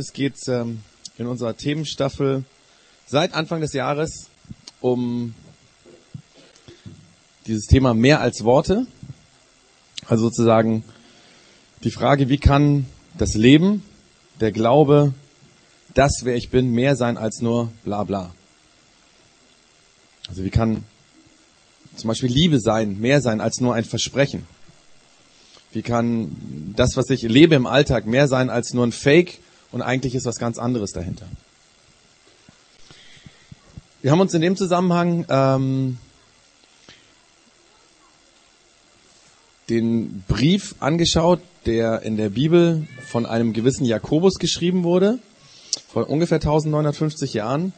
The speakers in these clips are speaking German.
Es geht ähm, in unserer Themenstaffel seit Anfang des Jahres um dieses Thema mehr als Worte. Also sozusagen die Frage, wie kann das Leben, der Glaube, das, wer ich bin, mehr sein als nur bla bla. Also wie kann zum Beispiel Liebe sein, mehr sein als nur ein Versprechen. Wie kann das, was ich lebe im Alltag, mehr sein als nur ein Fake und eigentlich ist was ganz anderes dahinter? Wir haben uns in dem Zusammenhang ähm, den Brief angeschaut, der in der Bibel von einem gewissen Jakobus geschrieben wurde, vor ungefähr 1950 Jahren.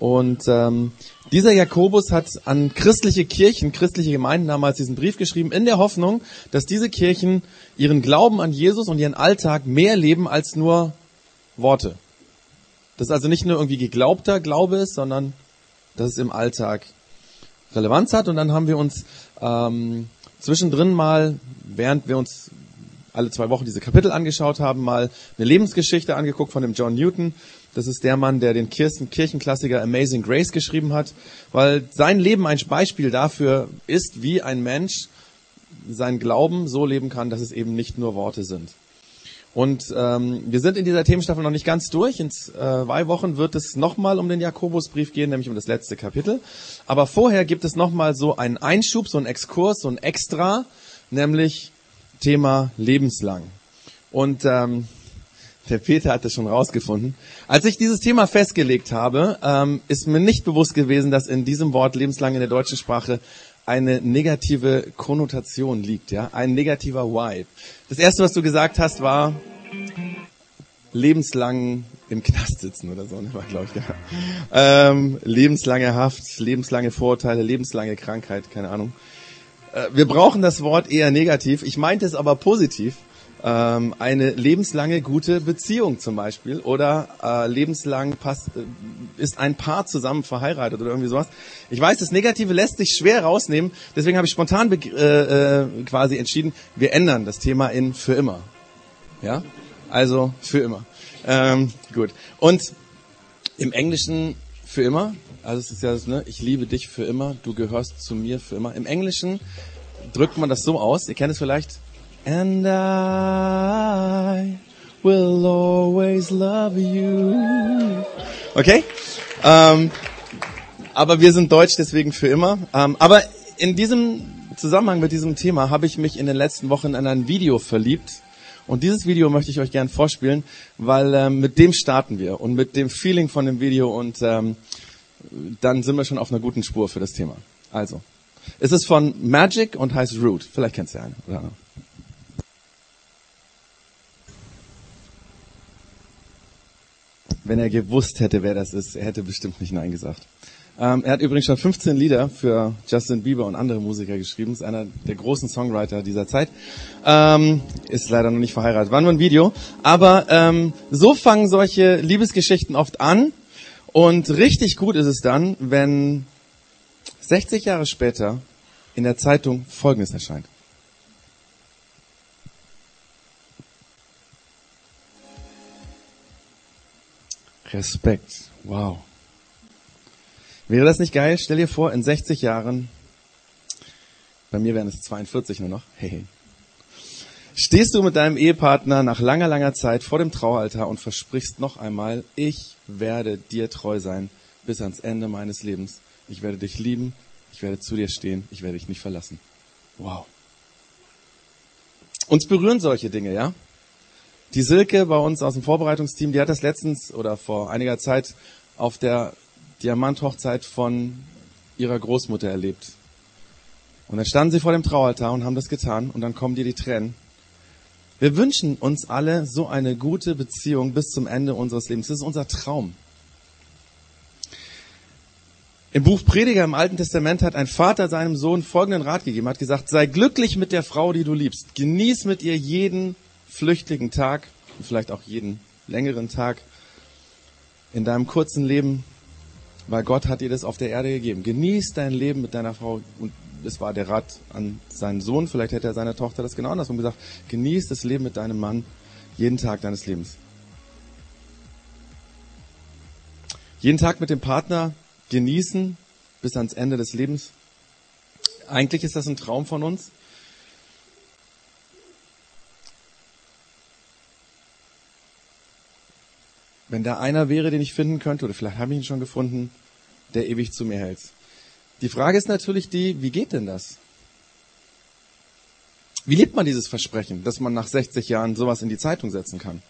Und ähm, dieser Jakobus hat an christliche Kirchen, christliche Gemeinden damals diesen Brief geschrieben, in der Hoffnung, dass diese Kirchen ihren Glauben an Jesus und ihren Alltag mehr leben als nur Worte. Das also nicht nur irgendwie geglaubter Glaube ist, sondern dass es im Alltag Relevanz hat. Und dann haben wir uns ähm, zwischendrin mal, während wir uns alle zwei Wochen diese Kapitel angeschaut haben, mal eine Lebensgeschichte angeguckt von dem John Newton. Das ist der Mann, der den Kirchenklassiker Amazing Grace geschrieben hat, weil sein Leben ein Beispiel dafür ist, wie ein Mensch sein Glauben so leben kann, dass es eben nicht nur Worte sind. Und ähm, wir sind in dieser Themenstaffel noch nicht ganz durch. In zwei Wochen wird es nochmal um den Jakobusbrief gehen, nämlich um das letzte Kapitel. Aber vorher gibt es nochmal so einen Einschub, so einen Exkurs, so ein Extra, nämlich Thema lebenslang. Und ähm, der Peter hat das schon rausgefunden. Als ich dieses Thema festgelegt habe, ähm, ist mir nicht bewusst gewesen, dass in diesem Wort lebenslang in der deutschen Sprache eine negative Konnotation liegt, ja, ein negativer Vibe. Das erste, was du gesagt hast, war lebenslang im Knast sitzen oder so, ne, war glaube ich. Ja. Ähm, lebenslange Haft, lebenslange Vorurteile, lebenslange Krankheit, keine Ahnung. Äh, wir brauchen das Wort eher negativ. Ich meinte es aber positiv ähm, eine lebenslange gute Beziehung zum Beispiel oder äh, lebenslang passt, äh, ist ein Paar zusammen verheiratet oder irgendwie sowas. Ich weiß, das Negative lässt sich schwer rausnehmen, deswegen habe ich spontan äh, äh, quasi entschieden, wir ändern das Thema in für immer. Ja, also für immer. Ähm, gut. Und im Englischen für immer, also es ist ja das, ne, ich liebe dich für immer, du gehörst zu mir für immer. Im Englischen drückt man das so aus, ihr kennt es vielleicht, And I will always love you. Okay? Ähm, aber wir sind deutsch, deswegen für immer. Ähm, aber in diesem Zusammenhang mit diesem Thema habe ich mich in den letzten Wochen in ein Video verliebt. Und dieses Video möchte ich euch gern vorspielen, weil ähm, mit dem starten wir und mit dem Feeling von dem Video und ähm, dann sind wir schon auf einer guten Spur für das Thema. Also, es ist von Magic und heißt Root. Vielleicht kennst du ja einen. Oder? Wenn er gewusst hätte, wer das ist, er hätte bestimmt nicht Nein gesagt. Ähm, er hat übrigens schon 15 Lieder für Justin Bieber und andere Musiker geschrieben. Ist einer der großen Songwriter dieser Zeit. Ähm, ist leider noch nicht verheiratet. War nur ein Video. Aber ähm, so fangen solche Liebesgeschichten oft an. Und richtig gut ist es dann, wenn 60 Jahre später in der Zeitung Folgendes erscheint. Respekt. Wow. Wäre das nicht geil? Stell dir vor, in 60 Jahren, bei mir wären es 42 nur noch, hey, stehst du mit deinem Ehepartner nach langer, langer Zeit vor dem Traualtar und versprichst noch einmal, ich werde dir treu sein bis ans Ende meines Lebens. Ich werde dich lieben, ich werde zu dir stehen, ich werde dich nicht verlassen. Wow. Uns berühren solche Dinge, ja? Die Silke bei uns aus dem Vorbereitungsteam, die hat das letztens oder vor einiger Zeit auf der Diamanthochzeit von ihrer Großmutter erlebt. Und dann standen sie vor dem Traualtar und haben das getan und dann kommen dir die Tränen. Wir wünschen uns alle so eine gute Beziehung bis zum Ende unseres Lebens. Das ist unser Traum. Im Buch Prediger im Alten Testament hat ein Vater seinem Sohn folgenden Rat gegeben, hat gesagt, sei glücklich mit der Frau, die du liebst. Genieß mit ihr jeden flüchtigen Tag, vielleicht auch jeden längeren Tag in deinem kurzen Leben, weil Gott hat dir das auf der Erde gegeben. Genieß dein Leben mit deiner Frau. Und es war der Rat an seinen Sohn, vielleicht hätte er seiner Tochter das genau andersrum gesagt. Genieß das Leben mit deinem Mann jeden Tag deines Lebens. jeden Tag mit dem Partner genießen bis ans Ende des Lebens. Eigentlich ist das ein Traum von uns. Wenn da einer wäre, den ich finden könnte, oder vielleicht habe ich ihn schon gefunden, der ewig zu mir hält. Die Frage ist natürlich die, wie geht denn das? Wie lebt man dieses Versprechen, dass man nach 60 Jahren sowas in die Zeitung setzen kann?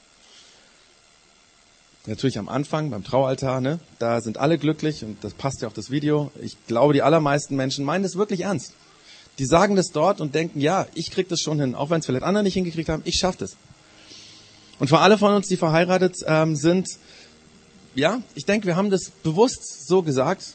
Natürlich am Anfang, beim Traualtar, ne? da sind alle glücklich und das passt ja auch das Video. Ich glaube, die allermeisten Menschen meinen das wirklich ernst. Die sagen das dort und denken, ja, ich krieg das schon hin, auch wenn es vielleicht andere nicht hingekriegt haben, ich schaff das. Und für alle von uns, die verheiratet ähm, sind, ja, ich denke, wir haben das bewusst so gesagt.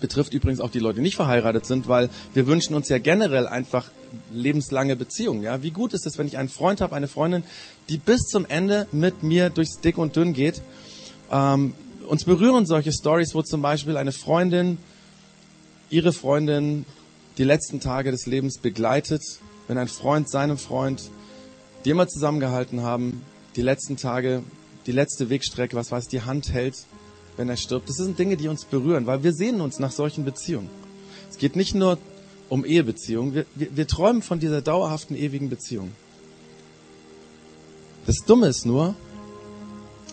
Betrifft übrigens auch die Leute, die nicht verheiratet sind, weil wir wünschen uns ja generell einfach lebenslange Beziehungen. Ja, wie gut ist es, wenn ich einen Freund habe, eine Freundin, die bis zum Ende mit mir durchs Dick und Dünn geht? Ähm, uns berühren solche Stories, wo zum Beispiel eine Freundin ihre Freundin die letzten Tage des Lebens begleitet, wenn ein Freund seinem Freund, die immer zusammengehalten haben, die letzten Tage, die letzte Wegstrecke, was weiß, die Hand hält, wenn er stirbt. Das sind Dinge, die uns berühren, weil wir sehen uns nach solchen Beziehungen. Es geht nicht nur um Ehebeziehungen, wir, wir, wir träumen von dieser dauerhaften, ewigen Beziehung. Das Dumme ist nur,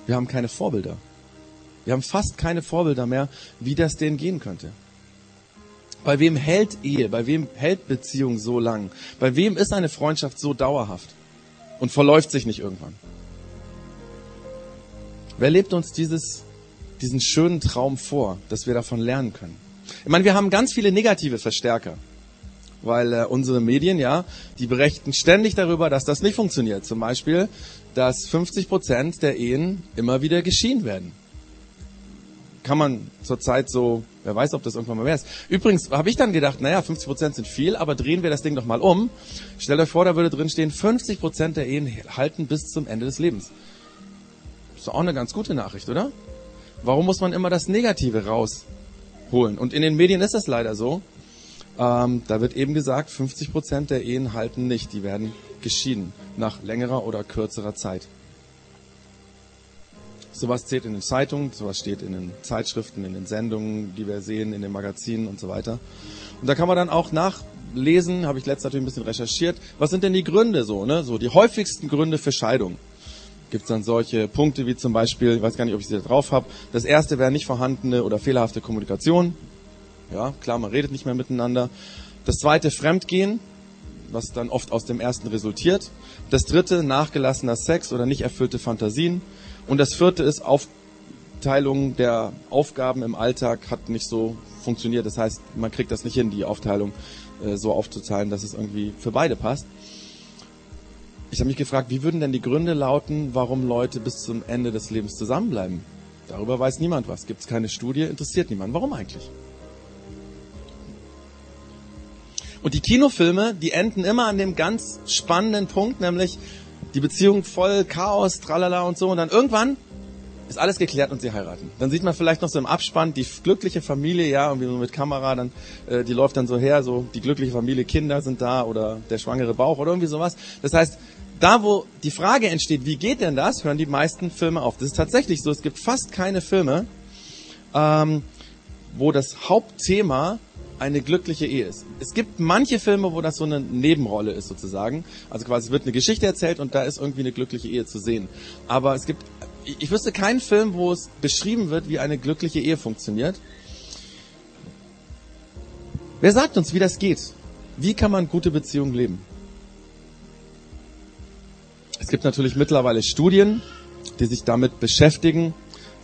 wir haben keine Vorbilder. Wir haben fast keine Vorbilder mehr, wie das denen gehen könnte. Bei wem hält Ehe? Bei wem hält Beziehung so lang? Bei wem ist eine Freundschaft so dauerhaft und verläuft sich nicht irgendwann? Wer lebt uns dieses, diesen schönen Traum vor, dass wir davon lernen können? Ich meine, wir haben ganz viele negative Verstärker, weil äh, unsere Medien, ja, die berichten ständig darüber, dass das nicht funktioniert. Zum Beispiel, dass 50 Prozent der Ehen immer wieder geschieden werden kann man zurzeit so, wer weiß, ob das irgendwann mal mehr ist. Übrigens habe ich dann gedacht, naja, 50 Prozent sind viel, aber drehen wir das Ding doch mal um. Stellt euch vor, da würde drin stehen, 50 Prozent der Ehen halten bis zum Ende des Lebens. Ist doch auch eine ganz gute Nachricht, oder? Warum muss man immer das Negative rausholen? Und in den Medien ist das leider so. Ähm, da wird eben gesagt, 50 Prozent der Ehen halten nicht, die werden geschieden nach längerer oder kürzerer Zeit. Sowas zählt in den Zeitungen, sowas steht in den Zeitschriften, in den Sendungen, die wir sehen, in den Magazinen und so weiter. Und da kann man dann auch nachlesen, habe ich letztes natürlich ein bisschen recherchiert, was sind denn die Gründe so, ne? So die häufigsten Gründe für Scheidung. Gibt es dann solche Punkte wie zum Beispiel, ich weiß gar nicht, ob ich sie da drauf habe, das erste wäre nicht vorhandene oder fehlerhafte Kommunikation. Ja, klar, man redet nicht mehr miteinander. Das zweite Fremdgehen, was dann oft aus dem ersten resultiert. Das dritte, nachgelassener Sex oder nicht erfüllte Fantasien. Und das vierte ist, Aufteilung der Aufgaben im Alltag hat nicht so funktioniert. Das heißt, man kriegt das nicht hin, die Aufteilung äh, so aufzuteilen, dass es irgendwie für beide passt. Ich habe mich gefragt, wie würden denn die Gründe lauten, warum Leute bis zum Ende des Lebens zusammenbleiben? Darüber weiß niemand was. Gibt es keine Studie, interessiert niemand. Warum eigentlich? Und die Kinofilme, die enden immer an dem ganz spannenden Punkt, nämlich die Beziehung voll Chaos, tralala und so. Und dann irgendwann ist alles geklärt und sie heiraten. Dann sieht man vielleicht noch so im Abspann die glückliche Familie, ja, irgendwie so mit Kamera, dann äh, die läuft dann so her, so die glückliche Familie, Kinder sind da oder der schwangere Bauch oder irgendwie sowas. Das heißt, da wo die Frage entsteht, wie geht denn das, hören die meisten Filme auf. Das ist tatsächlich so. Es gibt fast keine Filme, ähm, wo das Hauptthema eine glückliche Ehe ist. Es gibt manche Filme, wo das so eine Nebenrolle ist sozusagen. Also quasi wird eine Geschichte erzählt und da ist irgendwie eine glückliche Ehe zu sehen. Aber es gibt, ich wüsste keinen Film, wo es beschrieben wird, wie eine glückliche Ehe funktioniert. Wer sagt uns, wie das geht? Wie kann man gute Beziehungen leben? Es gibt natürlich mittlerweile Studien, die sich damit beschäftigen,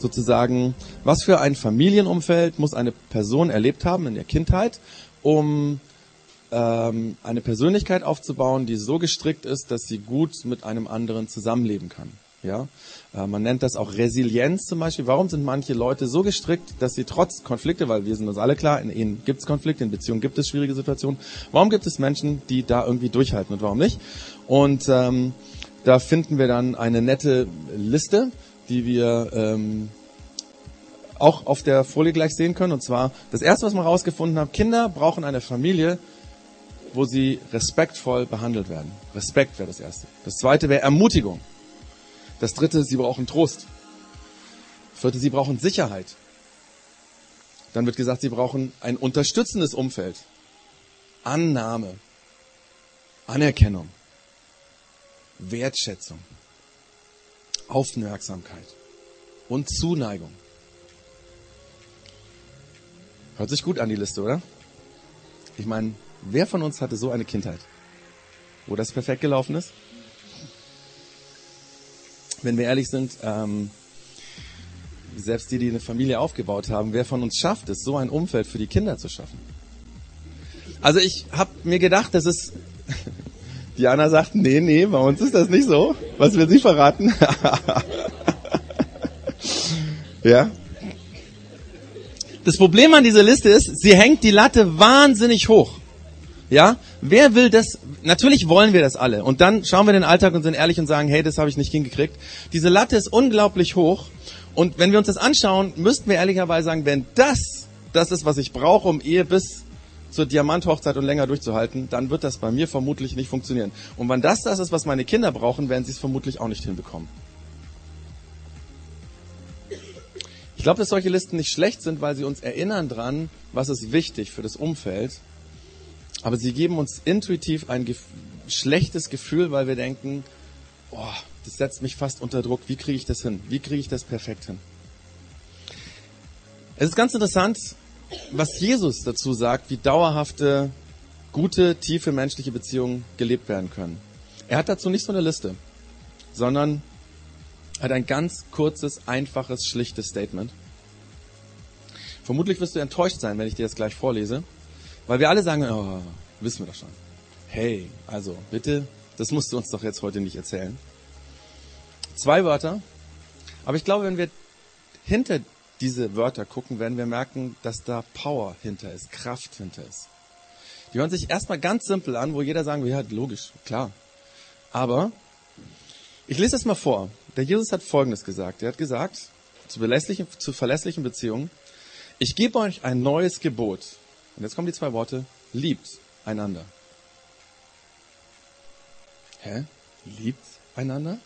sozusagen, was für ein Familienumfeld muss eine Person erlebt haben in der Kindheit, um ähm, eine Persönlichkeit aufzubauen, die so gestrickt ist, dass sie gut mit einem anderen zusammenleben kann. Ja, äh, man nennt das auch Resilienz zum Beispiel. Warum sind manche Leute so gestrickt, dass sie trotz Konflikte, weil wir sind uns alle klar, in Ehen gibt es Konflikte, in Beziehungen gibt es schwierige Situationen. Warum gibt es Menschen, die da irgendwie durchhalten und warum nicht? Und ähm, da finden wir dann eine nette Liste die wir ähm, auch auf der Folie gleich sehen können. Und zwar, das erste, was wir herausgefunden haben, Kinder brauchen eine Familie, wo sie respektvoll behandelt werden. Respekt wäre das erste. Das zweite wäre Ermutigung. Das dritte, sie brauchen Trost. Vierte, sie brauchen Sicherheit. Dann wird gesagt, sie brauchen ein unterstützendes Umfeld. Annahme, Anerkennung, Wertschätzung, Aufmerksamkeit und Zuneigung. Hört sich gut an die Liste, oder? Ich meine, wer von uns hatte so eine Kindheit, wo das perfekt gelaufen ist? Wenn wir ehrlich sind, ähm, selbst die, die eine Familie aufgebaut haben, wer von uns schafft es, so ein Umfeld für die Kinder zu schaffen? Also ich habe mir gedacht, das ist... Diana sagt, nee, nee, bei uns ist das nicht so. Was will sie verraten? ja? Das Problem an dieser Liste ist, sie hängt die Latte wahnsinnig hoch. Ja? Wer will das? Natürlich wollen wir das alle. Und dann schauen wir den Alltag und sind ehrlich und sagen, hey, das habe ich nicht hingekriegt. Diese Latte ist unglaublich hoch. Und wenn wir uns das anschauen, müssten wir ehrlicherweise sagen, wenn das das ist, was ich brauche, um Ehe bis zur Diamanthochzeit und länger durchzuhalten, dann wird das bei mir vermutlich nicht funktionieren. Und wenn das das ist, was meine Kinder brauchen, werden sie es vermutlich auch nicht hinbekommen. Ich glaube, dass solche Listen nicht schlecht sind, weil sie uns erinnern dran, was ist wichtig für das Umfeld. Aber sie geben uns intuitiv ein gef schlechtes Gefühl, weil wir denken, oh, das setzt mich fast unter Druck. Wie kriege ich das hin? Wie kriege ich das perfekt hin? Es ist ganz interessant, was Jesus dazu sagt, wie dauerhafte, gute, tiefe menschliche Beziehungen gelebt werden können. Er hat dazu nicht so eine Liste, sondern hat ein ganz kurzes, einfaches, schlichtes Statement. Vermutlich wirst du enttäuscht sein, wenn ich dir das gleich vorlese, weil wir alle sagen, oh, wissen wir doch schon. Hey, also bitte, das musst du uns doch jetzt heute nicht erzählen. Zwei Wörter, aber ich glaube, wenn wir hinter diese Wörter gucken, werden wir merken, dass da Power hinter ist, Kraft hinter ist. Die hören sich erstmal ganz simpel an, wo jeder sagen will, ja, logisch, klar. Aber ich lese es mal vor. Der Jesus hat Folgendes gesagt. Er hat gesagt, zu, verlässlichen, zu verlässlichen Beziehungen, ich gebe euch ein neues Gebot. Und jetzt kommen die zwei Worte, liebt einander. Hä? Liebt einander?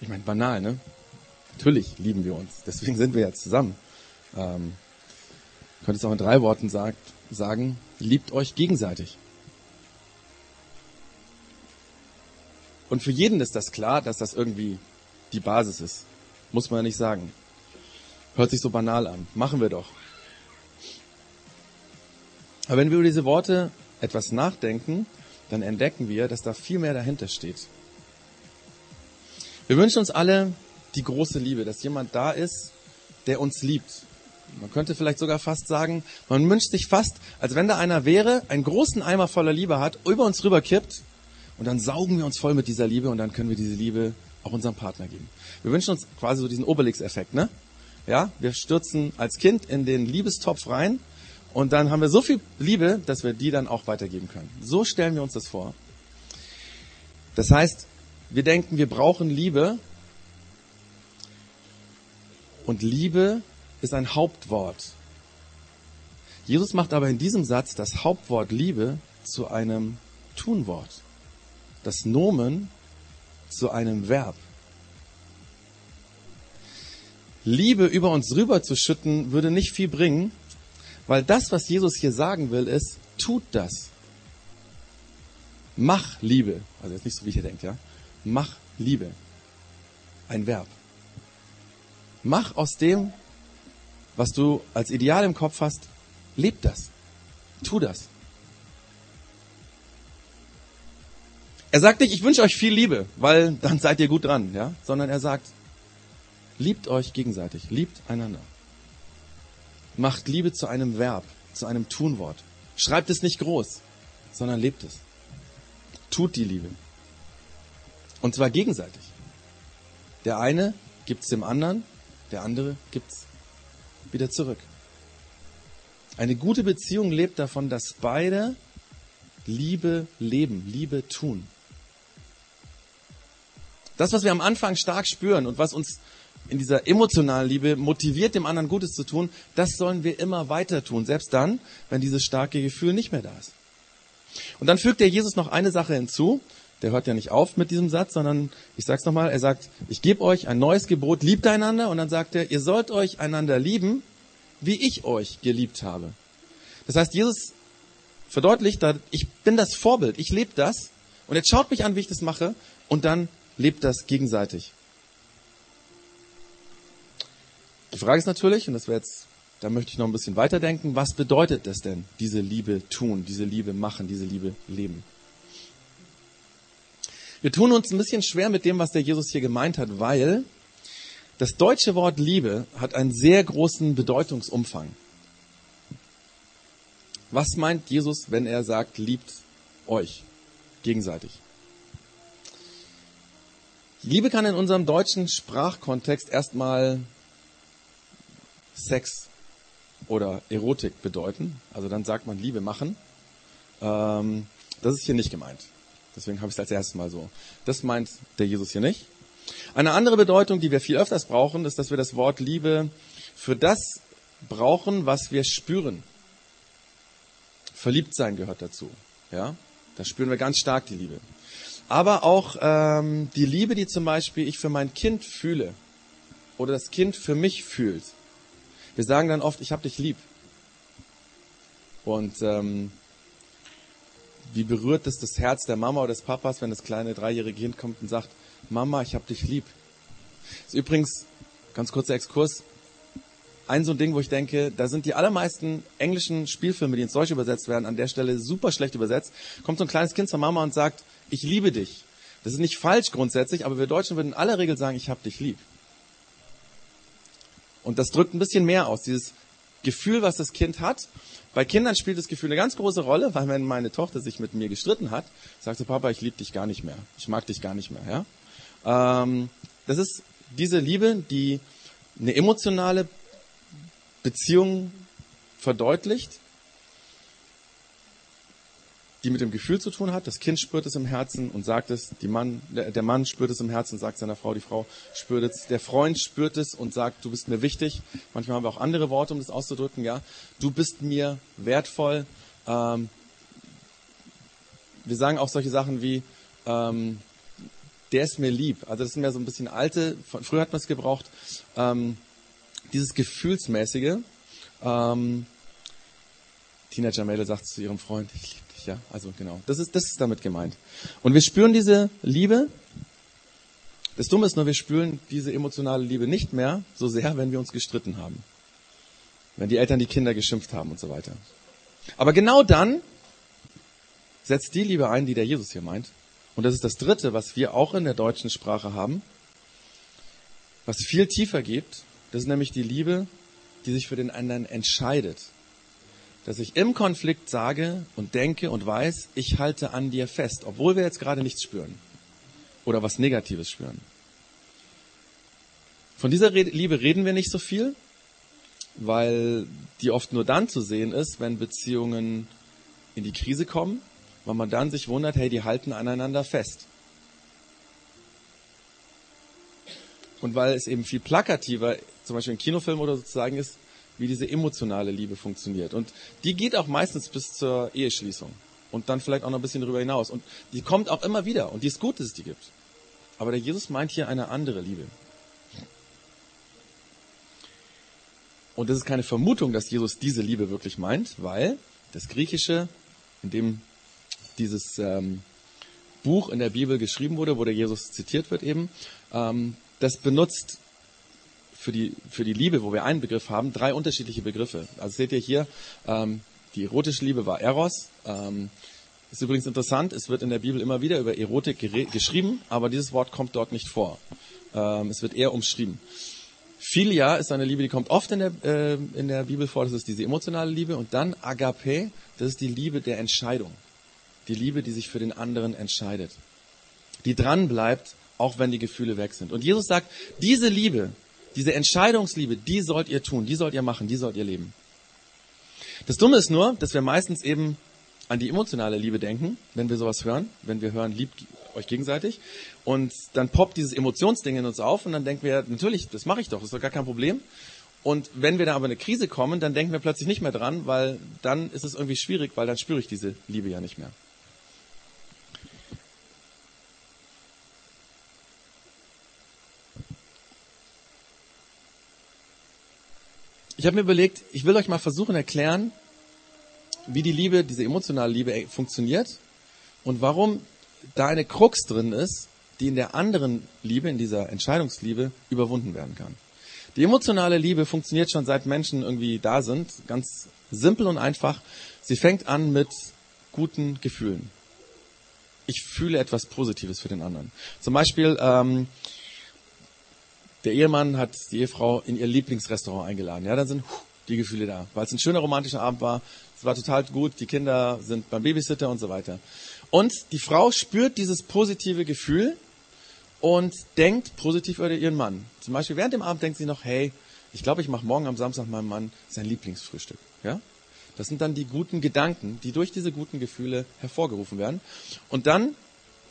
Ich meine, banal, ne? Natürlich lieben wir uns. Deswegen sind wir jetzt zusammen. Ähm, könnte es auch in drei Worten sagt, sagen, liebt euch gegenseitig. Und für jeden ist das klar, dass das irgendwie die Basis ist. Muss man ja nicht sagen. Hört sich so banal an. Machen wir doch. Aber wenn wir über diese Worte etwas nachdenken, dann entdecken wir, dass da viel mehr dahinter steht. Wir wünschen uns alle die große Liebe, dass jemand da ist, der uns liebt. Man könnte vielleicht sogar fast sagen, man wünscht sich fast, als wenn da einer wäre, einen großen Eimer voller Liebe hat, über uns rüber kippt und dann saugen wir uns voll mit dieser Liebe und dann können wir diese Liebe auch unserem Partner geben. Wir wünschen uns quasi so diesen Obelix-Effekt, ne? Ja, wir stürzen als Kind in den Liebestopf rein und dann haben wir so viel Liebe, dass wir die dann auch weitergeben können. So stellen wir uns das vor. Das heißt, wir denken, wir brauchen Liebe, und Liebe ist ein Hauptwort. Jesus macht aber in diesem Satz das Hauptwort Liebe zu einem Tunwort. Das Nomen zu einem Verb. Liebe über uns rüberzuschütten würde nicht viel bringen, weil das, was Jesus hier sagen will, ist, tut das. Mach Liebe. Also jetzt nicht so, wie ihr denkt, ja. Mach Liebe. Ein Verb. Mach aus dem, was du als Ideal im Kopf hast, leb das. Tu das. Er sagt nicht, ich wünsche euch viel Liebe, weil dann seid ihr gut dran, ja, sondern er sagt, liebt euch gegenseitig, liebt einander. Macht Liebe zu einem Verb, zu einem Tunwort. Schreibt es nicht groß, sondern lebt es. Tut die Liebe. Und zwar gegenseitig. Der eine gibt es dem anderen der andere gibt's wieder zurück. Eine gute Beziehung lebt davon, dass beide Liebe leben, Liebe tun. Das, was wir am Anfang stark spüren und was uns in dieser emotionalen Liebe motiviert, dem anderen Gutes zu tun, das sollen wir immer weiter tun, selbst dann, wenn dieses starke Gefühl nicht mehr da ist. Und dann fügt der Jesus noch eine Sache hinzu, der hört ja nicht auf mit diesem Satz, sondern ich sag's nochmal, er sagt, ich gebe euch ein neues Gebot, liebt einander und dann sagt er, ihr sollt euch einander lieben, wie ich euch geliebt habe. Das heißt, Jesus verdeutlicht, ich bin das Vorbild, ich lebe das und jetzt schaut mich an, wie ich das mache und dann lebt das gegenseitig. Die Frage ist natürlich, und das wäre jetzt, da möchte ich noch ein bisschen weiterdenken, was bedeutet das denn, diese Liebe tun, diese Liebe machen, diese Liebe leben? Wir tun uns ein bisschen schwer mit dem, was der Jesus hier gemeint hat, weil das deutsche Wort Liebe hat einen sehr großen Bedeutungsumfang. Was meint Jesus, wenn er sagt, liebt euch gegenseitig? Liebe kann in unserem deutschen Sprachkontext erstmal Sex oder Erotik bedeuten. Also dann sagt man Liebe machen. Ähm, das ist hier nicht gemeint. Deswegen habe ich es als erstes mal so. Das meint der Jesus hier nicht. Eine andere Bedeutung, die wir viel öfters brauchen, ist, dass wir das Wort Liebe für das brauchen, was wir spüren. Verliebtsein gehört dazu. Ja, da spüren wir ganz stark die Liebe. Aber auch ähm, die Liebe, die zum Beispiel ich für mein Kind fühle oder das Kind für mich fühlt. Wir sagen dann oft, ich habe dich lieb. Und ähm, wie berührt es das Herz der Mama oder des Papas, wenn das kleine dreijährige Kind kommt und sagt, Mama, ich hab dich lieb. Das ist übrigens, ganz kurzer Exkurs, ein so ein Ding, wo ich denke, da sind die allermeisten englischen Spielfilme, die ins Deutsche übersetzt werden, an der Stelle super schlecht übersetzt. Kommt so ein kleines Kind zur Mama und sagt, ich liebe dich. Das ist nicht falsch grundsätzlich, aber wir Deutschen würden in aller Regel sagen, ich hab dich lieb. Und das drückt ein bisschen mehr aus, dieses Gefühl, was das Kind hat. Bei Kindern spielt das Gefühl eine ganz große Rolle, weil wenn meine Tochter sich mit mir gestritten hat, sagt sie, Papa, ich liebe dich gar nicht mehr. Ich mag dich gar nicht mehr. Ja? Ähm, das ist diese Liebe, die eine emotionale Beziehung verdeutlicht die mit dem Gefühl zu tun hat. Das Kind spürt es im Herzen und sagt es. Die Mann, der, Mann spürt es im Herzen und sagt seiner Frau. Die Frau spürt es. Der Freund spürt es und sagt, du bist mir wichtig. Manchmal haben wir auch andere Worte, um das auszudrücken. Ja, du bist mir wertvoll. Ähm, wir sagen auch solche Sachen wie, ähm, der ist mir lieb. Also das sind mehr so ein bisschen alte. Von, früher hat man es gebraucht. Ähm, dieses gefühlsmäßige. Ähm, Teenager-Mädel sagt zu ihrem Freund, ich liebe ja, also genau. Das ist, das ist damit gemeint. Und wir spüren diese Liebe. Das Dumme ist nur, wir spüren diese emotionale Liebe nicht mehr so sehr, wenn wir uns gestritten haben. Wenn die Eltern die Kinder geschimpft haben und so weiter. Aber genau dann setzt die Liebe ein, die der Jesus hier meint. Und das ist das Dritte, was wir auch in der deutschen Sprache haben, was viel tiefer geht. Das ist nämlich die Liebe, die sich für den anderen entscheidet dass ich im Konflikt sage und denke und weiß, ich halte an dir fest, obwohl wir jetzt gerade nichts spüren oder was Negatives spüren. Von dieser Liebe reden wir nicht so viel, weil die oft nur dann zu sehen ist, wenn Beziehungen in die Krise kommen, weil man dann sich wundert, hey, die halten aneinander fest. Und weil es eben viel plakativer, zum Beispiel in Kinofilmen oder so zu sagen ist, wie diese emotionale Liebe funktioniert. Und die geht auch meistens bis zur Eheschließung. Und dann vielleicht auch noch ein bisschen darüber hinaus. Und die kommt auch immer wieder. Und die ist gut, dass es die gibt. Aber der Jesus meint hier eine andere Liebe. Und das ist keine Vermutung, dass Jesus diese Liebe wirklich meint, weil das Griechische, in dem dieses ähm, Buch in der Bibel geschrieben wurde, wo der Jesus zitiert wird eben, ähm, das benutzt für die, für die Liebe, wo wir einen Begriff haben, drei unterschiedliche Begriffe. Also seht ihr hier, ähm, die erotische Liebe war Eros. Ähm, ist übrigens interessant, es wird in der Bibel immer wieder über Erotik geschrieben, aber dieses Wort kommt dort nicht vor. Ähm, es wird eher umschrieben. Philia ist eine Liebe, die kommt oft in der, äh, in der Bibel vor, das ist diese emotionale Liebe. Und dann Agape, das ist die Liebe der Entscheidung. Die Liebe, die sich für den anderen entscheidet. Die dran bleibt, auch wenn die Gefühle weg sind. Und Jesus sagt, diese Liebe, diese Entscheidungsliebe, die sollt ihr tun, die sollt ihr machen, die sollt ihr leben. Das Dumme ist nur, dass wir meistens eben an die emotionale Liebe denken, wenn wir sowas hören, wenn wir hören, liebt euch gegenseitig. Und dann poppt dieses Emotionsding in uns auf und dann denken wir, natürlich, das mache ich doch, das ist doch gar kein Problem. Und wenn wir da aber in eine Krise kommen, dann denken wir plötzlich nicht mehr dran, weil dann ist es irgendwie schwierig, weil dann spüre ich diese Liebe ja nicht mehr. Ich habe mir überlegt, ich will euch mal versuchen erklären, wie die Liebe, diese emotionale Liebe äh, funktioniert und warum da eine Krux drin ist, die in der anderen Liebe, in dieser Entscheidungsliebe überwunden werden kann. Die emotionale Liebe funktioniert schon seit Menschen irgendwie da sind, ganz simpel und einfach. Sie fängt an mit guten Gefühlen. Ich fühle etwas Positives für den anderen. Zum Beispiel, ähm, der Ehemann hat die Ehefrau in ihr Lieblingsrestaurant eingeladen. Ja, dann sind die Gefühle da, weil es ein schöner romantischer Abend war. Es war total gut. Die Kinder sind beim Babysitter und so weiter. Und die Frau spürt dieses positive Gefühl und denkt positiv über ihren Mann. Zum Beispiel während dem Abend denkt sie noch, hey, ich glaube, ich mache morgen am Samstag meinem Mann sein Lieblingsfrühstück. Ja? Das sind dann die guten Gedanken, die durch diese guten Gefühle hervorgerufen werden. Und dann,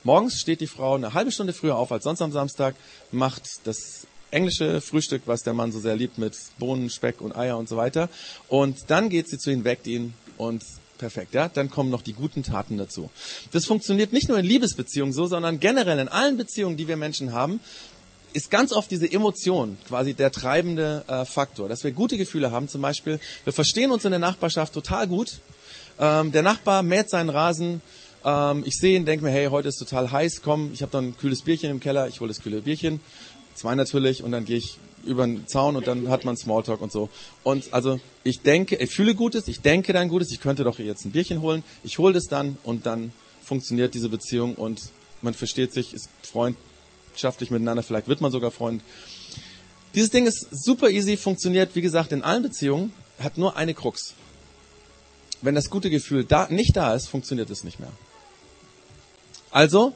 morgens steht die Frau eine halbe Stunde früher auf als sonst am Samstag, macht das englische Frühstück, was der Mann so sehr liebt, mit Bohnen, Speck und Eier und so weiter. Und dann geht sie zu ihm, weckt ihn und perfekt, ja, dann kommen noch die guten Taten dazu. Das funktioniert nicht nur in Liebesbeziehungen so, sondern generell in allen Beziehungen, die wir Menschen haben, ist ganz oft diese Emotion quasi der treibende äh, Faktor, dass wir gute Gefühle haben. Zum Beispiel, wir verstehen uns in der Nachbarschaft total gut. Ähm, der Nachbar mäht seinen Rasen. Ähm, ich sehe ihn, denke mir, hey, heute ist total heiß. Komm, ich habe dann ein kühles Bierchen im Keller. Ich hole das kühle Bierchen, zwei natürlich, und dann gehe ich über den Zaun und dann hat man Smalltalk und so. Und also ich denke, ich fühle Gutes, ich denke dann Gutes, ich könnte doch jetzt ein Bierchen holen, ich hole das dann und dann funktioniert diese Beziehung und man versteht sich, ist freundschaftlich miteinander, vielleicht wird man sogar Freund. Dieses Ding ist super easy, funktioniert, wie gesagt, in allen Beziehungen, hat nur eine Krux. Wenn das gute Gefühl da, nicht da ist, funktioniert es nicht mehr. Also,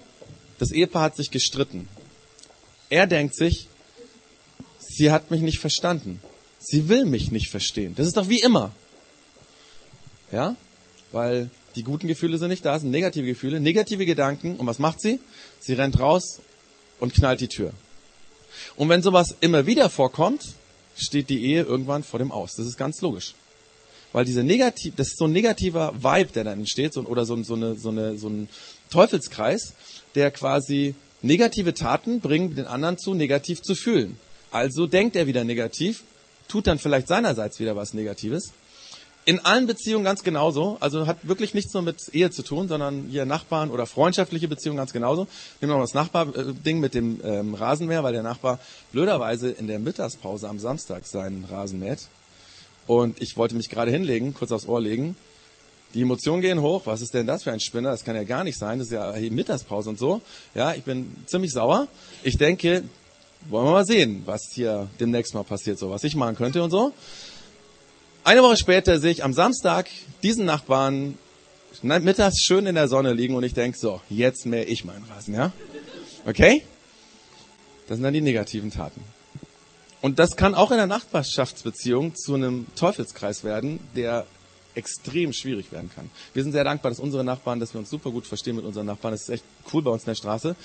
das Ehepaar hat sich gestritten. Er denkt sich, Sie hat mich nicht verstanden. Sie will mich nicht verstehen. Das ist doch wie immer. Ja? Weil die guten Gefühle sind nicht da, sind negative Gefühle, negative Gedanken. Und was macht sie? Sie rennt raus und knallt die Tür. Und wenn sowas immer wieder vorkommt, steht die Ehe irgendwann vor dem Aus. Das ist ganz logisch. Weil diese negativ, das ist so ein negativer Vibe, der dann entsteht, so, oder so, so, eine, so, eine, so ein Teufelskreis, der quasi negative Taten bringen den anderen zu, negativ zu fühlen. Also denkt er wieder negativ, tut dann vielleicht seinerseits wieder was Negatives. In allen Beziehungen ganz genauso. Also hat wirklich nichts nur mit Ehe zu tun, sondern hier Nachbarn oder freundschaftliche Beziehungen ganz genauso. Nehmen wir mal das Nachbarding mit dem ähm, Rasenmäher, weil der Nachbar blöderweise in der Mittagspause am Samstag seinen Rasen mäht. Und ich wollte mich gerade hinlegen, kurz aufs Ohr legen. Die Emotionen gehen hoch. Was ist denn das für ein Spinner? Das kann ja gar nicht sein. Das ist ja Mittagspause und so. Ja, ich bin ziemlich sauer. Ich denke, wollen wir mal sehen, was hier demnächst mal passiert, so was ich machen könnte und so. Eine Woche später sehe ich am Samstag diesen Nachbarn mittags schön in der Sonne liegen und ich denke so, jetzt mähe ich meinen Rasen, ja? Okay? Das sind dann die negativen Taten. Und das kann auch in der Nachbarschaftsbeziehung zu einem Teufelskreis werden, der extrem schwierig werden kann. Wir sind sehr dankbar, dass unsere Nachbarn, dass wir uns super gut verstehen mit unseren Nachbarn. Das ist echt cool bei uns in der Straße.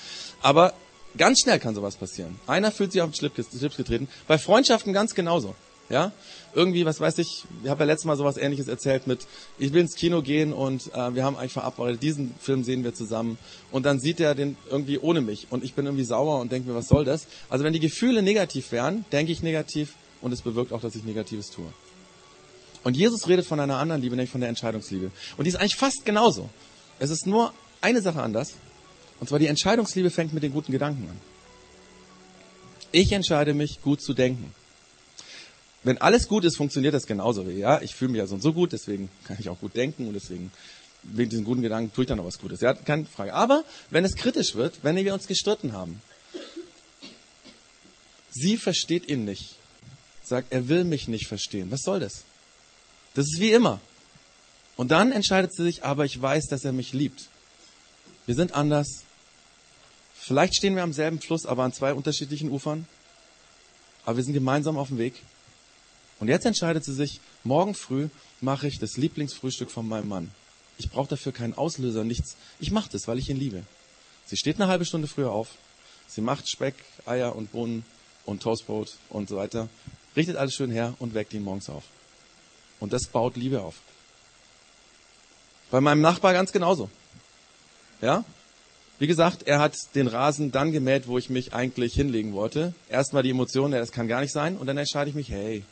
Aber Ganz schnell kann sowas passieren. Einer fühlt sich auf den Schlips getreten. Bei Freundschaften ganz genauso. Ja, irgendwie, was weiß ich, ich habe ja letztes Mal sowas ähnliches erzählt mit, ich will ins Kino gehen und äh, wir haben eigentlich verabredet, diesen Film sehen wir zusammen und dann sieht er den irgendwie ohne mich und ich bin irgendwie sauer und denke mir, was soll das? Also wenn die Gefühle negativ wären, denke ich negativ und es bewirkt auch, dass ich Negatives tue. Und Jesus redet von einer anderen Liebe, nämlich von der Entscheidungsliebe. Und die ist eigentlich fast genauso. Es ist nur eine Sache anders. Und zwar die Entscheidungsliebe fängt mit den guten Gedanken an. Ich entscheide mich, gut zu denken. Wenn alles gut ist, funktioniert das genauso wie, ja, ich fühle mich ja so und so gut, deswegen kann ich auch gut denken und deswegen, wegen diesen guten Gedanken tue ich dann noch was Gutes. Ja, keine Frage. Aber wenn es kritisch wird, wenn wir uns gestritten haben, sie versteht ihn nicht, sagt, er will mich nicht verstehen. Was soll das? Das ist wie immer. Und dann entscheidet sie sich, aber ich weiß, dass er mich liebt. Wir sind anders, Vielleicht stehen wir am selben Fluss, aber an zwei unterschiedlichen Ufern. Aber wir sind gemeinsam auf dem Weg. Und jetzt entscheidet sie sich, morgen früh mache ich das Lieblingsfrühstück von meinem Mann. Ich brauche dafür keinen Auslöser, nichts. Ich mache das, weil ich ihn liebe. Sie steht eine halbe Stunde früher auf. Sie macht Speck, Eier und Bohnen und Toastbrot und so weiter. Richtet alles schön her und weckt ihn morgens auf. Und das baut Liebe auf. Bei meinem Nachbar ganz genauso. Ja? Wie gesagt, er hat den Rasen dann gemäht, wo ich mich eigentlich hinlegen wollte. Erstmal die Emotionen, das kann gar nicht sein. Und dann entscheide ich mich, hey,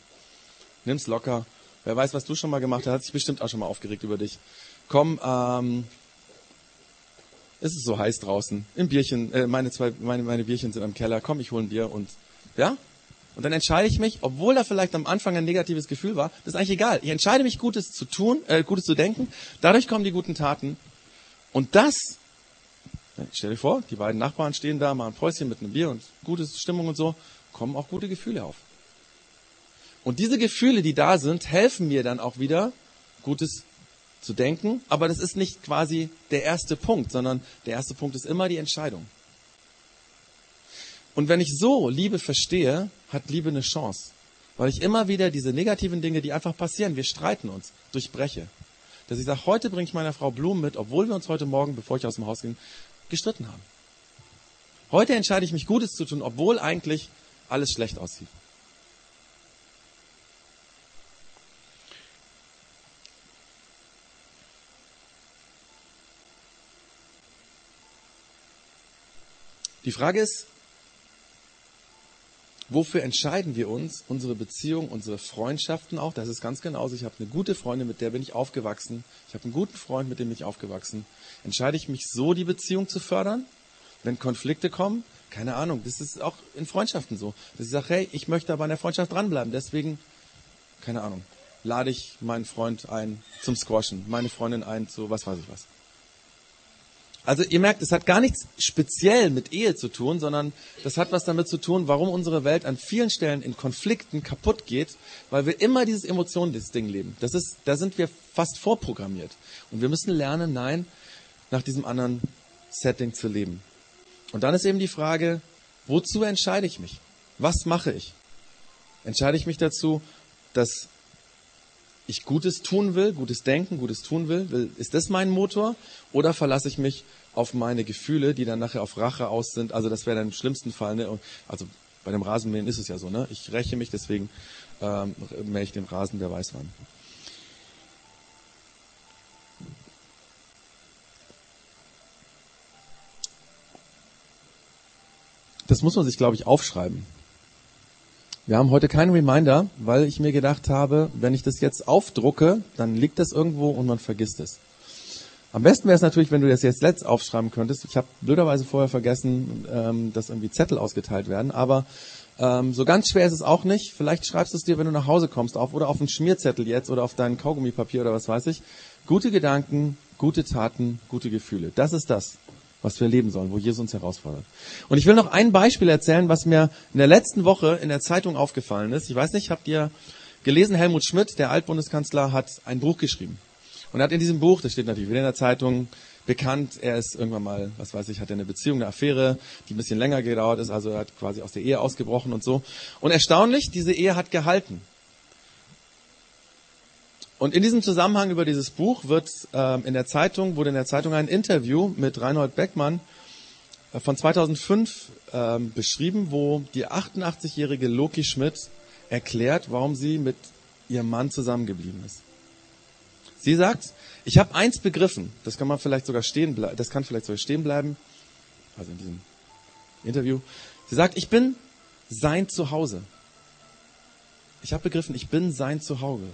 nimm's locker. Wer weiß, was du schon mal gemacht hast, hat sich bestimmt auch schon mal aufgeregt über dich. Komm, ähm, es ist so heiß draußen. Im Bierchen, äh, meine zwei, meine, meine Bierchen sind im Keller. Komm, ich hole ein Bier und, ja? Und dann entscheide ich mich, obwohl da vielleicht am Anfang ein negatives Gefühl war, das ist eigentlich egal. Ich entscheide mich, Gutes zu tun, äh, Gutes zu denken. Dadurch kommen die guten Taten. Und das, stell dir vor, die beiden Nachbarn stehen da, machen ein Päuschen mit einem Bier und gute Stimmung und so, kommen auch gute Gefühle auf. Und diese Gefühle, die da sind, helfen mir dann auch wieder, Gutes zu denken. Aber das ist nicht quasi der erste Punkt, sondern der erste Punkt ist immer die Entscheidung. Und wenn ich so Liebe verstehe, hat Liebe eine Chance. Weil ich immer wieder diese negativen Dinge, die einfach passieren, wir streiten uns, durchbreche. Dass ich sage, heute bringe ich meiner Frau Blumen mit, obwohl wir uns heute Morgen, bevor ich aus dem Haus ging, gestritten haben. Heute entscheide ich mich Gutes zu tun, obwohl eigentlich alles schlecht aussieht. Die Frage ist, wofür entscheiden wir uns, unsere Beziehung, unsere Freundschaften auch? Das ist ganz genauso. Ich habe eine gute Freundin, mit der bin ich aufgewachsen. Ich habe einen guten Freund, mit dem bin ich aufgewachsen. Entscheide ich mich so, die Beziehung zu fördern? Wenn Konflikte kommen, keine Ahnung, das ist auch in Freundschaften so. Dass ich sage, hey, ich möchte aber an der Freundschaft dranbleiben. Deswegen, keine Ahnung, lade ich meinen Freund ein zum Squashen, meine Freundin ein zu was weiß ich was. Also ihr merkt, es hat gar nichts speziell mit Ehe zu tun, sondern das hat was damit zu tun, warum unsere Welt an vielen Stellen in Konflikten kaputt geht, weil wir immer dieses Emotionen, dieses Ding leben. Das ist, da sind wir fast vorprogrammiert. Und wir müssen lernen, nein, nach diesem anderen Setting zu leben. Und dann ist eben die Frage, wozu entscheide ich mich? Was mache ich? Entscheide ich mich dazu, dass ich Gutes tun will, Gutes denken, Gutes tun will? Ist das mein Motor? Oder verlasse ich mich auf meine Gefühle, die dann nachher auf Rache aus sind? Also das wäre dann im schlimmsten Fall, ne? also bei dem Rasenmähen ist es ja so, ne? Ich räche mich, deswegen ähm, mähe ich den Rasen, wer weiß wann. Das muss man sich, glaube ich, aufschreiben. Wir haben heute keinen Reminder, weil ich mir gedacht habe, wenn ich das jetzt aufdrucke, dann liegt das irgendwo und man vergisst es. Am besten wäre es natürlich, wenn du das jetzt letzt aufschreiben könntest. Ich habe blöderweise vorher vergessen, ähm, dass irgendwie Zettel ausgeteilt werden, aber ähm, so ganz schwer ist es auch nicht. Vielleicht schreibst du es dir, wenn du nach Hause kommst, auf oder auf einen Schmierzettel jetzt oder auf dein Kaugummipapier oder was weiß ich. Gute Gedanken, gute Taten, gute Gefühle. Das ist das was wir leben sollen, wo Jesus uns herausfordert. Und ich will noch ein Beispiel erzählen, was mir in der letzten Woche in der Zeitung aufgefallen ist. Ich weiß nicht, habt ihr gelesen, Helmut Schmidt, der Altbundeskanzler, hat ein Buch geschrieben. Und er hat in diesem Buch, das steht natürlich wieder in der Zeitung, bekannt, er ist irgendwann mal, was weiß ich, hat eine Beziehung, eine Affäre, die ein bisschen länger gedauert ist, also er hat quasi aus der Ehe ausgebrochen und so. Und erstaunlich, diese Ehe hat gehalten. Und in diesem Zusammenhang über dieses Buch wird ähm, in der Zeitung, wurde in der Zeitung ein Interview mit Reinhold Beckmann äh, von 2005 ähm, beschrieben, wo die 88-jährige Loki Schmidt erklärt, warum sie mit ihrem Mann zusammengeblieben ist. Sie sagt, ich habe eins begriffen, das kann man vielleicht sogar stehen bleiben, das kann vielleicht sogar stehen bleiben, also in diesem Interview. Sie sagt, ich bin sein Zuhause. Ich habe begriffen, ich bin sein Zuhause.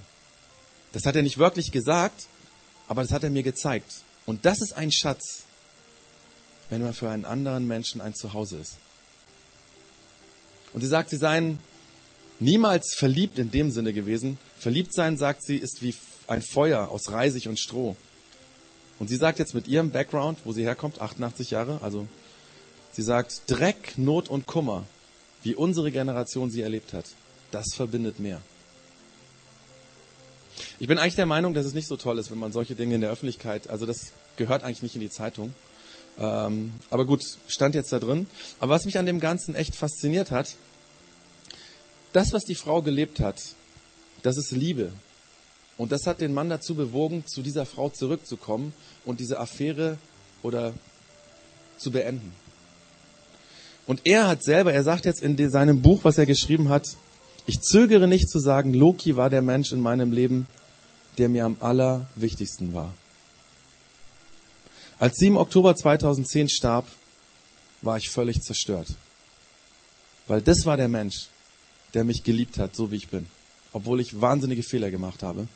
Das hat er nicht wirklich gesagt, aber das hat er mir gezeigt. Und das ist ein Schatz, wenn man für einen anderen Menschen ein Zuhause ist. Und sie sagt, sie seien niemals verliebt in dem Sinne gewesen. Verliebt sein, sagt sie, ist wie ein Feuer aus Reisig und Stroh. Und sie sagt jetzt mit ihrem Background, wo sie herkommt, 88 Jahre, also sie sagt, Dreck, Not und Kummer, wie unsere Generation sie erlebt hat, das verbindet mehr. Ich bin eigentlich der Meinung, dass es nicht so toll ist, wenn man solche Dinge in der Öffentlichkeit, also das gehört eigentlich nicht in die Zeitung. Ähm, aber gut, stand jetzt da drin. Aber was mich an dem Ganzen echt fasziniert hat, das, was die Frau gelebt hat, das ist Liebe. Und das hat den Mann dazu bewogen, zu dieser Frau zurückzukommen und diese Affäre oder zu beenden. Und er hat selber, er sagt jetzt in seinem Buch, was er geschrieben hat, ich zögere nicht zu sagen, Loki war der Mensch in meinem Leben, der mir am allerwichtigsten war. Als sie im Oktober 2010 starb, war ich völlig zerstört. Weil das war der Mensch, der mich geliebt hat, so wie ich bin. obwohl ich wahnsinnige Fehler gemacht habe.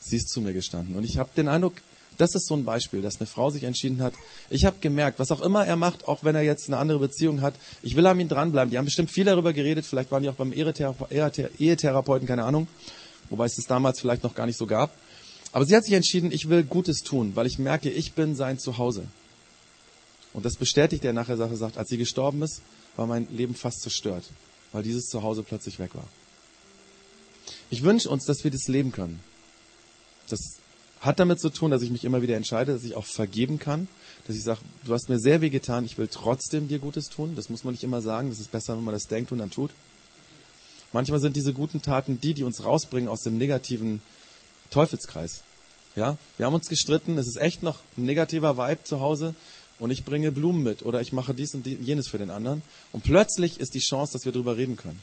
Sie ist zu mir gestanden. Und ich habe den Eindruck, das ist so ein Beispiel, dass eine Frau sich entschieden hat. Ich habe gemerkt, was auch immer er macht, auch wenn er jetzt eine andere Beziehung hat, ich will an ihm dranbleiben. Die haben bestimmt viel darüber geredet, vielleicht waren die auch beim Ehetherapeuten, keine Ahnung, wobei es es damals vielleicht noch gar nicht so gab. Aber sie hat sich entschieden, ich will Gutes tun, weil ich merke, ich bin sein Zuhause. Und das bestätigt er nach der Sache, sagt, als sie gestorben ist, war mein Leben fast zerstört, weil dieses Zuhause plötzlich weg war. Ich wünsche uns, dass wir das leben können. Das hat damit zu tun, dass ich mich immer wieder entscheide, dass ich auch vergeben kann, dass ich sage, du hast mir sehr weh getan, ich will trotzdem dir Gutes tun. Das muss man nicht immer sagen, das ist besser, wenn man das denkt und dann tut. Manchmal sind diese guten Taten die, die uns rausbringen aus dem negativen Teufelskreis. Ja, wir haben uns gestritten, es ist echt noch ein negativer Vibe zu Hause und ich bringe Blumen mit oder ich mache dies und jenes für den anderen und plötzlich ist die Chance, dass wir darüber reden können.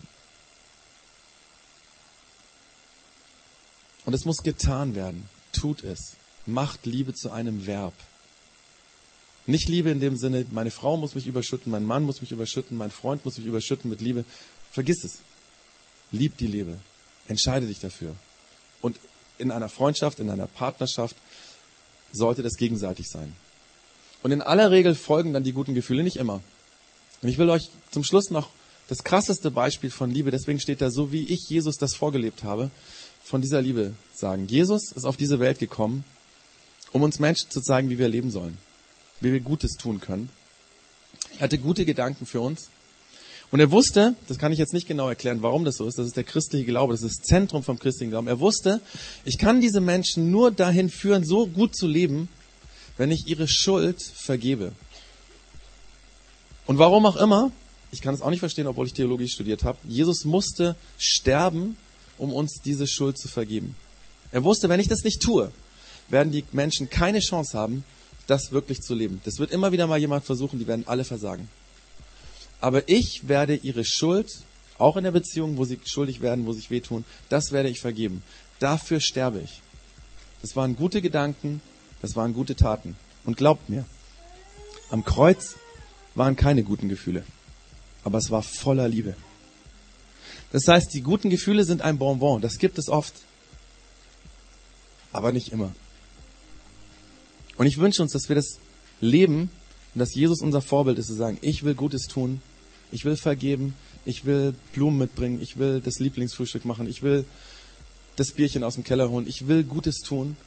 Und es muss getan werden tut es. Macht Liebe zu einem Verb. Nicht Liebe in dem Sinne, meine Frau muss mich überschütten, mein Mann muss mich überschütten, mein Freund muss mich überschütten mit Liebe. Vergiss es. Lieb die Liebe. Entscheide dich dafür. Und in einer Freundschaft, in einer Partnerschaft sollte das gegenseitig sein. Und in aller Regel folgen dann die guten Gefühle, nicht immer. Und ich will euch zum Schluss noch das krasseste Beispiel von Liebe, deswegen steht da so, wie ich Jesus das vorgelebt habe, von dieser Liebe sagen. Jesus ist auf diese Welt gekommen, um uns Menschen zu zeigen, wie wir leben sollen, wie wir Gutes tun können. Er hatte gute Gedanken für uns. Und er wusste, das kann ich jetzt nicht genau erklären, warum das so ist, das ist der christliche Glaube, das ist das Zentrum vom christlichen Glauben. Er wusste, ich kann diese Menschen nur dahin führen, so gut zu leben, wenn ich ihre Schuld vergebe. Und warum auch immer, ich kann es auch nicht verstehen, obwohl ich Theologie studiert habe, Jesus musste sterben, um uns diese Schuld zu vergeben. Er wusste, wenn ich das nicht tue, werden die Menschen keine Chance haben, das wirklich zu leben. Das wird immer wieder mal jemand versuchen, die werden alle versagen. Aber ich werde ihre Schuld, auch in der Beziehung, wo sie schuldig werden, wo sie sich wehtun, das werde ich vergeben. Dafür sterbe ich. Das waren gute Gedanken, das waren gute Taten. Und glaubt mir, am Kreuz waren keine guten Gefühle, aber es war voller Liebe. Das heißt, die guten Gefühle sind ein Bonbon. Das gibt es oft. Aber nicht immer. Und ich wünsche uns, dass wir das leben und dass Jesus unser Vorbild ist, zu sagen, ich will Gutes tun, ich will vergeben, ich will Blumen mitbringen, ich will das Lieblingsfrühstück machen, ich will das Bierchen aus dem Keller holen, ich will Gutes tun,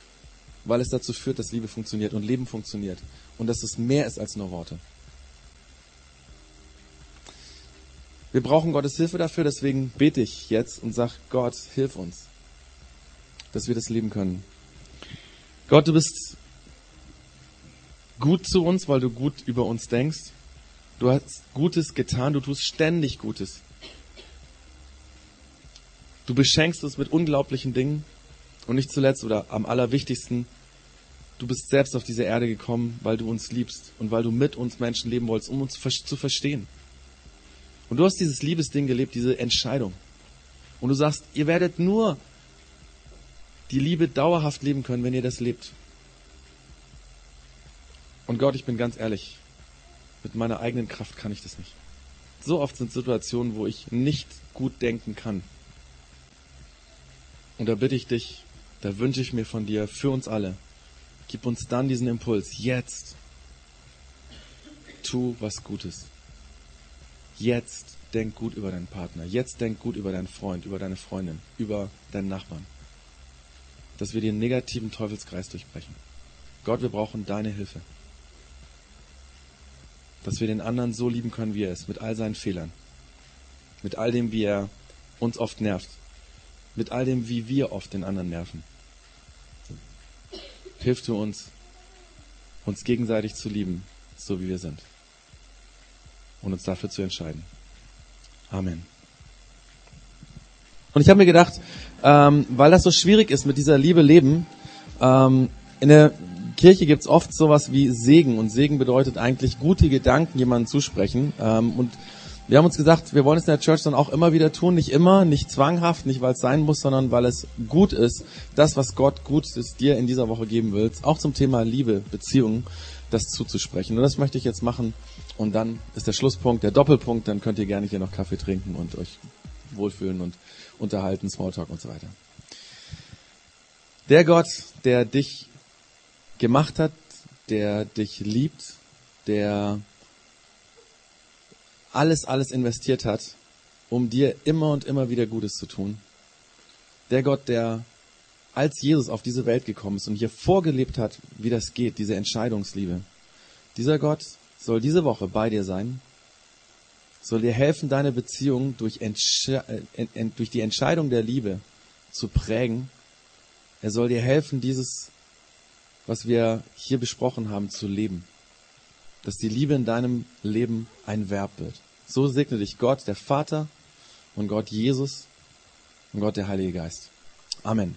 weil es dazu führt, dass Liebe funktioniert und Leben funktioniert und dass es mehr ist als nur Worte. Wir brauchen Gottes Hilfe dafür, deswegen bete ich jetzt und sage, Gott, hilf uns, dass wir das leben können. Gott, du bist gut zu uns, weil du gut über uns denkst. Du hast Gutes getan, du tust ständig Gutes. Du beschenkst uns mit unglaublichen Dingen und nicht zuletzt oder am allerwichtigsten, du bist selbst auf diese Erde gekommen, weil du uns liebst und weil du mit uns Menschen leben wolltest, um uns zu verstehen. Und du hast dieses Liebesding gelebt, diese Entscheidung. Und du sagst, ihr werdet nur die Liebe dauerhaft leben können, wenn ihr das lebt. Und Gott, ich bin ganz ehrlich, mit meiner eigenen Kraft kann ich das nicht. So oft sind Situationen, wo ich nicht gut denken kann. Und da bitte ich dich, da wünsche ich mir von dir für uns alle, gib uns dann diesen Impuls, jetzt tu was Gutes. Jetzt denk gut über deinen Partner. Jetzt denk gut über deinen Freund, über deine Freundin, über deinen Nachbarn. Dass wir den negativen Teufelskreis durchbrechen. Gott, wir brauchen deine Hilfe. Dass wir den anderen so lieben können, wie er ist, mit all seinen Fehlern. Mit all dem, wie er uns oft nervt. Mit all dem, wie wir oft den anderen nerven. Hilf du uns, uns gegenseitig zu lieben, so wie wir sind und uns dafür zu entscheiden. Amen. Und ich habe mir gedacht, ähm, weil das so schwierig ist mit dieser Liebe leben, ähm, in der Kirche gibt's oft sowas wie Segen und Segen bedeutet eigentlich gute Gedanken jemandem zusprechen. Ähm, und wir haben uns gesagt, wir wollen es in der Church dann auch immer wieder tun, nicht immer, nicht zwanghaft, nicht weil es sein muss, sondern weil es gut ist, das, was Gott gut ist, dir in dieser Woche geben will, auch zum Thema Liebe, Beziehungen, das zuzusprechen. Und das möchte ich jetzt machen und dann ist der Schlusspunkt, der Doppelpunkt, dann könnt ihr gerne hier noch Kaffee trinken und euch wohlfühlen und unterhalten, Smalltalk und so weiter. Der Gott, der dich gemacht hat, der dich liebt, der alles, alles investiert hat, um dir immer und immer wieder Gutes zu tun. Der Gott, der als Jesus auf diese Welt gekommen ist und hier vorgelebt hat, wie das geht, diese Entscheidungsliebe. Dieser Gott soll diese Woche bei dir sein, soll dir helfen, deine Beziehung durch, Entsche äh, durch die Entscheidung der Liebe zu prägen. Er soll dir helfen, dieses, was wir hier besprochen haben, zu leben. Dass die Liebe in deinem Leben ein Verb wird. So segne dich Gott, der Vater und Gott Jesus und Gott, der Heilige Geist. Amen.